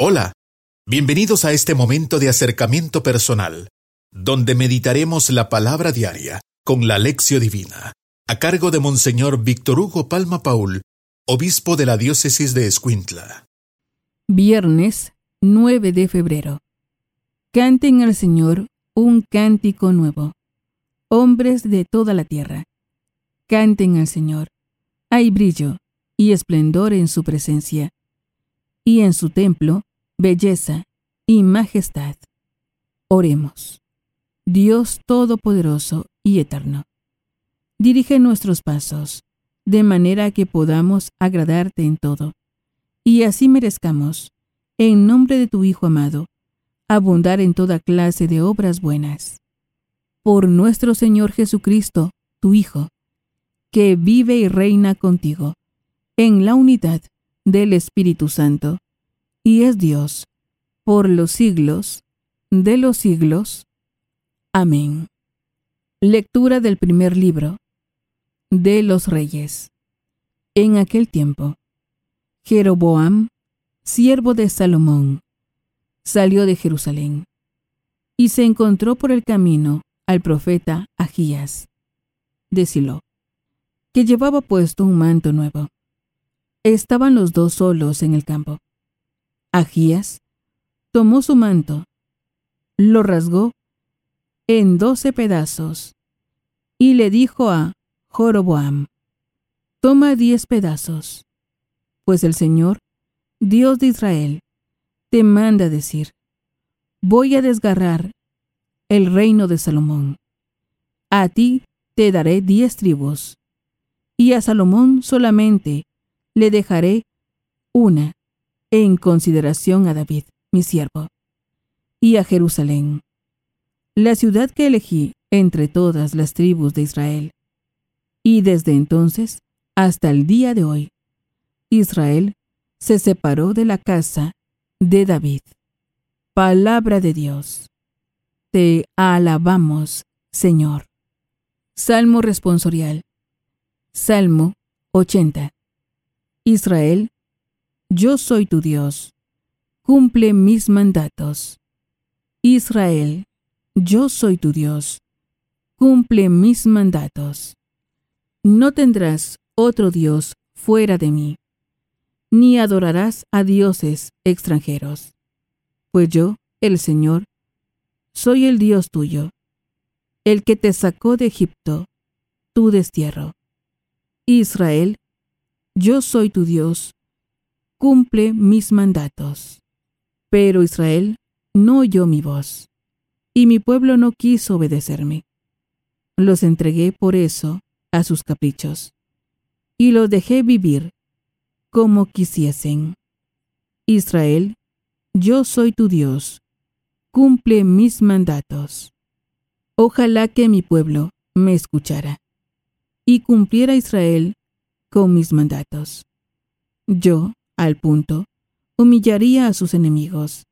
Hola, bienvenidos a este momento de acercamiento personal, donde meditaremos la palabra diaria con la lección divina, a cargo de Monseñor Víctor Hugo Palma Paul, obispo de la diócesis de Escuintla. Viernes 9 de febrero. Canten al Señor un cántico nuevo. Hombres de toda la tierra, canten al Señor. Hay brillo y esplendor en su presencia, y en su templo belleza y majestad. Oremos. Dios Todopoderoso y Eterno, dirige nuestros pasos, de manera que podamos agradarte en todo, y así merezcamos, en nombre de tu Hijo amado, abundar en toda clase de obras buenas. Por nuestro Señor Jesucristo, tu Hijo, que vive y reina contigo, en la unidad del Espíritu Santo, y es Dios, por los siglos de los siglos. Amén. Lectura del primer libro de los reyes. En aquel tiempo, Jeroboam, siervo de Salomón, salió de Jerusalén y se encontró por el camino al profeta Agías de Silo, que llevaba puesto un manto nuevo. Estaban los dos solos en el campo. Agías tomó su manto, lo rasgó en doce pedazos y le dijo a Joroboam, toma diez pedazos, pues el Señor, Dios de Israel, te manda decir, voy a desgarrar el reino de Salomón. A ti te daré diez tribus, y a Salomón solamente le dejaré una en consideración a David, mi siervo, y a Jerusalén, la ciudad que elegí entre todas las tribus de Israel. Y desde entonces hasta el día de hoy, Israel se separó de la casa de David. Palabra de Dios. Te alabamos, Señor. Salmo responsorial. Salmo 80. Israel yo soy tu Dios. Cumple mis mandatos. Israel, yo soy tu Dios. Cumple mis mandatos. No tendrás otro Dios fuera de mí, ni adorarás a dioses extranjeros. Pues yo, el Señor, soy el Dios tuyo, el que te sacó de Egipto, tu destierro. Israel, yo soy tu Dios, cumple mis mandatos. Pero Israel no oyó mi voz, y mi pueblo no quiso obedecerme. Los entregué por eso a sus caprichos, y los dejé vivir como quisiesen. Israel, yo soy tu Dios, cumple mis mandatos. Ojalá que mi pueblo me escuchara, y cumpliera Israel con mis mandatos. Yo, al punto, humillaría a sus enemigos,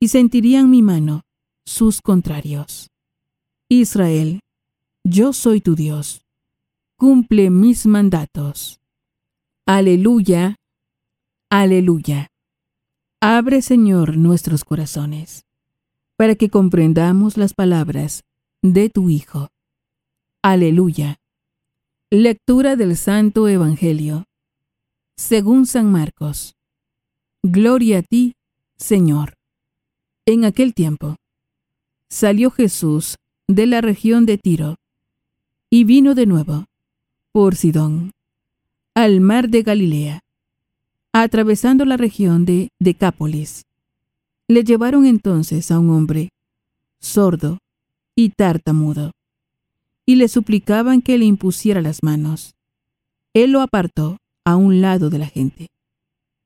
y sentirían mi mano sus contrarios. Israel, yo soy tu Dios, cumple mis mandatos. Aleluya, aleluya. Abre, Señor, nuestros corazones, para que comprendamos las palabras de tu Hijo. Aleluya. Lectura del Santo Evangelio según San Marcos. Gloria a ti, Señor. En aquel tiempo, salió Jesús de la región de Tiro y vino de nuevo por Sidón al mar de Galilea, atravesando la región de Decápolis. Le llevaron entonces a un hombre sordo y tartamudo, y le suplicaban que le impusiera las manos. Él lo apartó a un lado de la gente.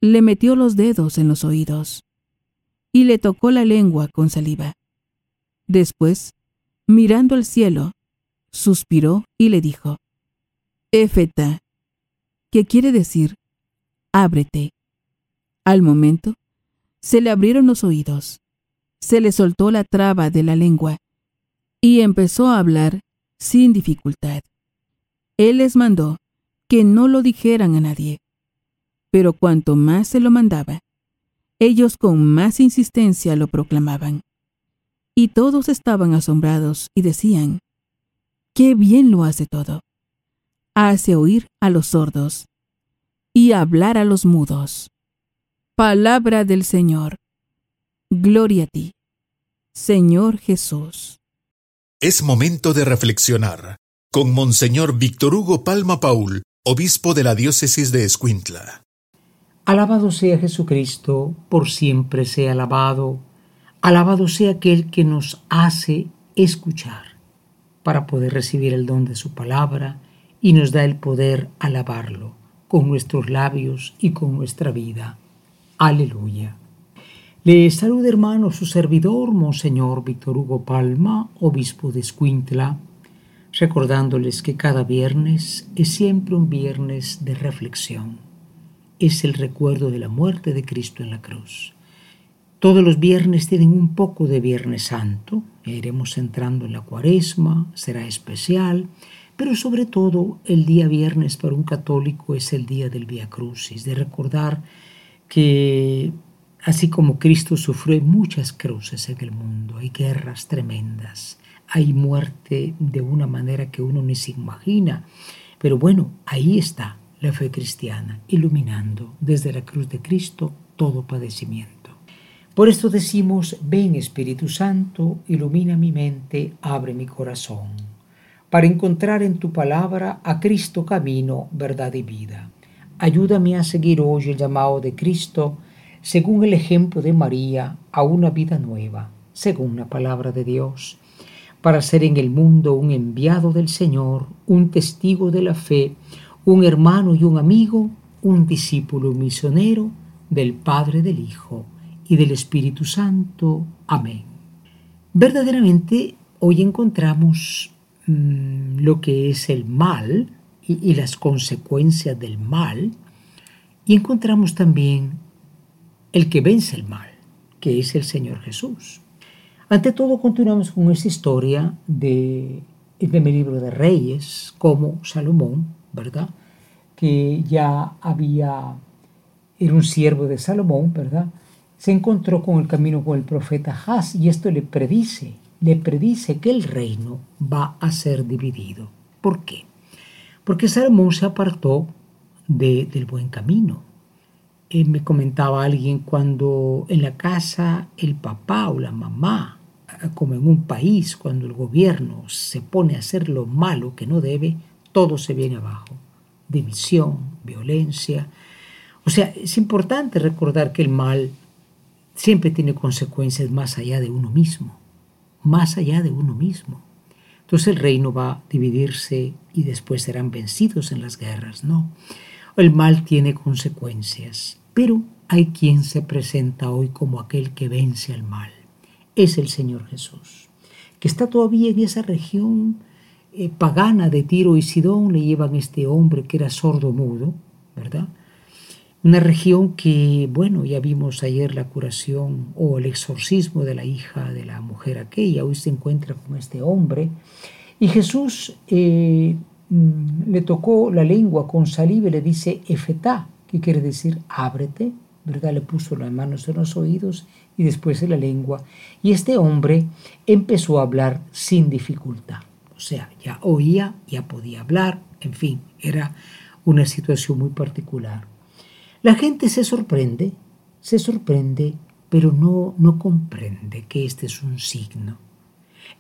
Le metió los dedos en los oídos y le tocó la lengua con saliva. Después, mirando al cielo, suspiró y le dijo, Éfeta, que quiere decir, ábrete. Al momento, se le abrieron los oídos, se le soltó la traba de la lengua y empezó a hablar sin dificultad. Él les mandó que no lo dijeran a nadie. Pero cuanto más se lo mandaba, ellos con más insistencia lo proclamaban. Y todos estaban asombrados y decían, qué bien lo hace todo. Hace oír a los sordos y hablar a los mudos. Palabra del Señor. Gloria a ti, Señor Jesús. Es momento de reflexionar con Monseñor Víctor Hugo Palma Paul, obispo de la diócesis de Escuintla. Alabado sea Jesucristo, por siempre sea alabado. Alabado sea aquel que nos hace escuchar para poder recibir el don de su palabra y nos da el poder alabarlo con nuestros labios y con nuestra vida. Aleluya. Le saluda hermano su servidor, Monseñor Víctor Hugo Palma, obispo de Escuintla, recordándoles que cada viernes es siempre un viernes de reflexión es el recuerdo de la muerte de Cristo en la cruz. Todos los viernes tienen un poco de Viernes Santo, iremos entrando en la cuaresma, será especial, pero sobre todo el día viernes para un católico es el día del Via Crucis, de recordar que así como Cristo sufrió muchas cruces en el mundo, hay guerras tremendas, hay muerte de una manera que uno ni se imagina, pero bueno, ahí está, la fe cristiana, iluminando desde la cruz de Cristo todo padecimiento. Por esto decimos, ven Espíritu Santo, ilumina mi mente, abre mi corazón, para encontrar en tu palabra a Cristo camino, verdad y vida. Ayúdame a seguir hoy el llamado de Cristo, según el ejemplo de María, a una vida nueva, según la palabra de Dios, para ser en el mundo un enviado del Señor, un testigo de la fe, un hermano y un amigo, un discípulo misionero del Padre, del Hijo y del Espíritu Santo. Amén. Verdaderamente hoy encontramos mm, lo que es el mal y, y las consecuencias del mal y encontramos también el que vence el mal, que es el Señor Jesús. Ante todo continuamos con esa historia de el primer libro de Reyes, como Salomón ¿verdad? Que ya había, era un siervo de Salomón, ¿verdad? Se encontró con el camino con el profeta Haz y esto le predice, le predice que el reino va a ser dividido. ¿Por qué? Porque Salomón se apartó de, del buen camino. Eh, me comentaba alguien cuando en la casa el papá o la mamá, como en un país, cuando el gobierno se pone a hacer lo malo que no debe, todo se viene abajo. División, violencia. O sea, es importante recordar que el mal siempre tiene consecuencias más allá de uno mismo, más allá de uno mismo. Entonces el reino va a dividirse y después serán vencidos en las guerras, ¿no? El mal tiene consecuencias, pero hay quien se presenta hoy como aquel que vence al mal. Es el Señor Jesús, que está todavía en esa región eh, pagana de Tiro y Sidón le llevan este hombre que era sordo mudo, ¿verdad? Una región que, bueno, ya vimos ayer la curación o el exorcismo de la hija de la mujer aquella, hoy se encuentra con este hombre. Y Jesús eh, mm, le tocó la lengua con saliva y le dice, efetá, que quiere decir ábrete, ¿verdad? Le puso las manos en los oídos y después en la lengua. Y este hombre empezó a hablar sin dificultad. O sea, ya oía, ya podía hablar, en fin, era una situación muy particular. La gente se sorprende, se sorprende, pero no, no comprende que este es un signo.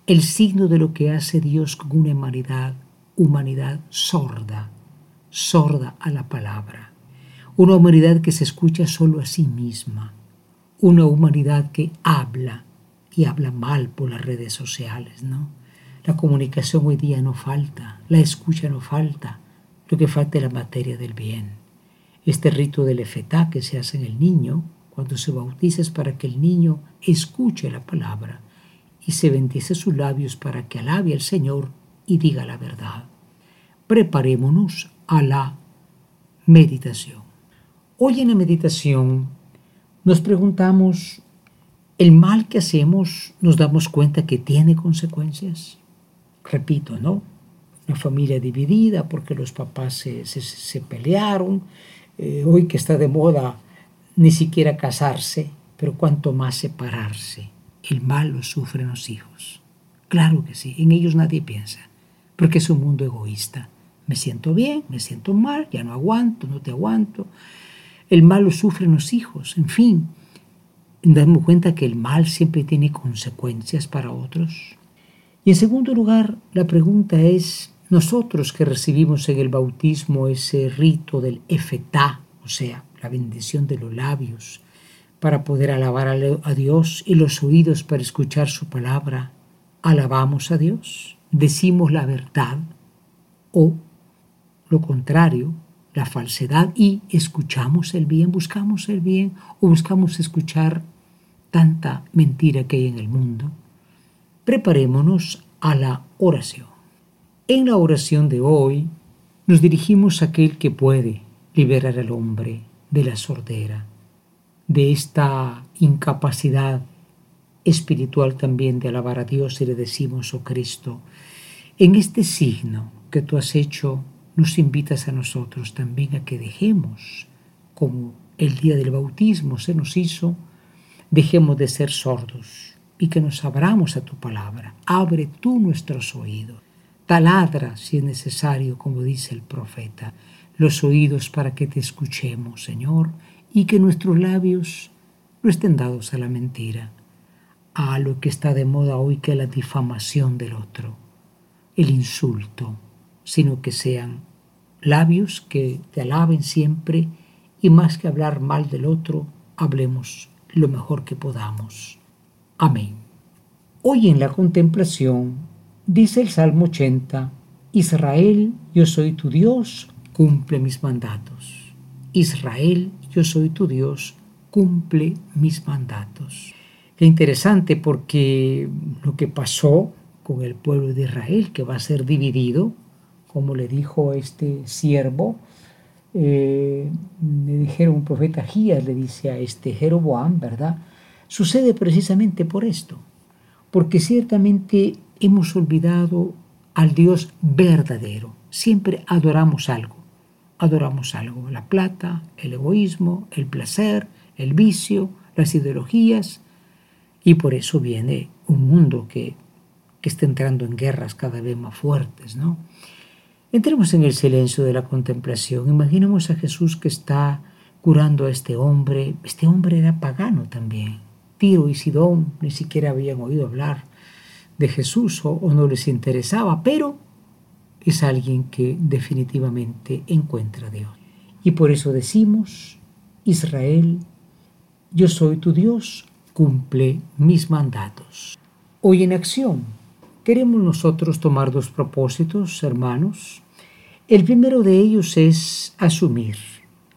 El signo de lo que hace Dios con una humanidad, humanidad sorda, sorda a la palabra. Una humanidad que se escucha solo a sí misma. Una humanidad que habla y habla mal por las redes sociales, ¿no? La comunicación hoy día no falta, la escucha no falta, lo que falta es la materia del bien. Este rito del efetá que se hace en el niño, cuando se bautiza es para que el niño escuche la palabra y se bendice sus labios para que alabe al Señor y diga la verdad. Preparémonos a la meditación. Hoy en la meditación nos preguntamos, ¿el mal que hacemos nos damos cuenta que tiene consecuencias? repito, ¿no? Una familia dividida porque los papás se, se, pelearon. Eh, hoy que está de moda ni siquiera casarse, pero cuanto más separarse. El mal lo sufren los hijos. Claro que sí, en ellos nadie piensa, porque es un mundo egoísta. Me siento bien, me siento mal, ya no aguanto, no te aguanto. El mal lo sufren los hijos, en fin. Damos cuenta que el mal siempre tiene consecuencias para otros. Y en segundo lugar, la pregunta es, nosotros que recibimos en el bautismo ese rito del efetá, o sea, la bendición de los labios, para poder alabar a Dios y los oídos para escuchar su palabra, ¿alabamos a Dios? ¿Decimos la verdad? ¿O lo contrario, la falsedad y escuchamos el bien, buscamos el bien o buscamos escuchar tanta mentira que hay en el mundo? Preparémonos a la oración. En la oración de hoy nos dirigimos a aquel que puede liberar al hombre de la sordera, de esta incapacidad espiritual también de alabar a Dios y le decimos, oh Cristo, en este signo que tú has hecho, nos invitas a nosotros también a que dejemos, como el día del bautismo se nos hizo, dejemos de ser sordos y que nos abramos a tu palabra. Abre tú nuestros oídos Taladra, si es necesario, como dice el profeta, los oídos para que te escuchemos, Señor, y que nuestros labios no estén dados a la mentira, a lo que está de moda hoy, que es la difamación del otro, el insulto, sino que sean labios que te alaben siempre y más que hablar mal del otro, hablemos lo mejor que podamos. Amén. Hoy en la contemplación Dice el Salmo 80, Israel, yo soy tu Dios, cumple mis mandatos. Israel, yo soy tu Dios, cumple mis mandatos. Qué interesante porque lo que pasó con el pueblo de Israel, que va a ser dividido, como le dijo este siervo, eh, le dijeron un profeta Gías, le dice a este Jeroboam, ¿verdad? Sucede precisamente por esto, porque ciertamente hemos olvidado al Dios verdadero. Siempre adoramos algo. Adoramos algo, la plata, el egoísmo, el placer, el vicio, las ideologías. Y por eso viene un mundo que, que está entrando en guerras cada vez más fuertes, ¿no? Entremos en el silencio de la contemplación. Imaginemos a Jesús que está curando a este hombre. Este hombre era pagano también. Tiro y Sidón ni siquiera habían oído hablar de Jesús o, no les interesaba, pero es alguien que definitivamente encuentra a Dios. Y por eso decimos, Israel, yo soy tu Dios, cumple mis mandatos. Hoy en acción, queremos nosotros tomar dos propósitos, hermanos. El primero de ellos es asumir,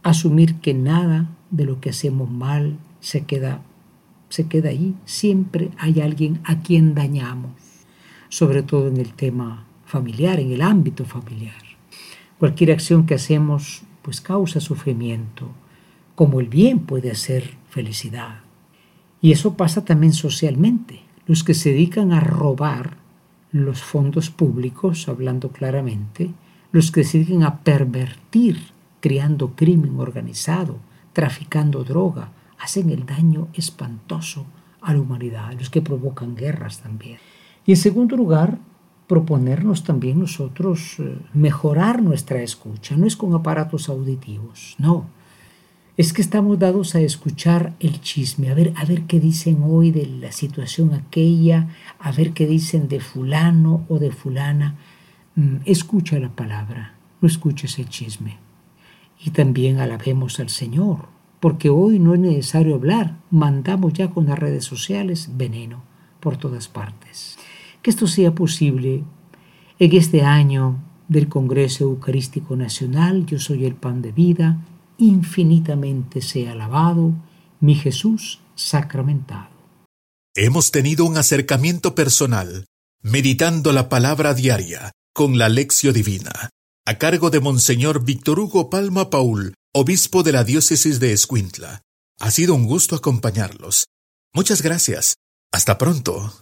asumir que nada de lo que hacemos mal se queda se queda ahí. Siempre hay alguien a quien dañamos, sobre todo en el tema familiar, en el ámbito familiar. Cualquier acción que hacemos pues causa sufrimiento, como el bien puede hacer felicidad. Y eso pasa también socialmente. Los que se dedican a robar los fondos públicos, hablando claramente, los que se dedican a pervertir, creando crimen organizado, traficando droga, hacen el daño espantoso a la humanidad, los que provocan guerras también. Y en segundo lugar, proponernos también nosotros eh, mejorar nuestra escucha. No es con aparatos auditivos, no. Es que estamos dados a escuchar el chisme, a ver, a ver qué dicen hoy de la situación aquella, a ver qué dicen de fulano o de fulana. Mm, escucha la palabra, no escuches el chisme. Y también alabemos al Señor, porque hoy no es necesario hablar, mandamos ya con las redes sociales veneno por todas partes. Que esto sea posible en este año del Congreso Eucarístico Nacional, yo soy el pan de vida, infinitamente sea alabado mi Jesús sacramentado. Hemos tenido un acercamiento personal, meditando la palabra diaria con la lección divina, a cargo de Monseñor Víctor Hugo Palma Paul, obispo de la diócesis de Escuintla. Ha sido un gusto acompañarlos. Muchas gracias. Hasta pronto.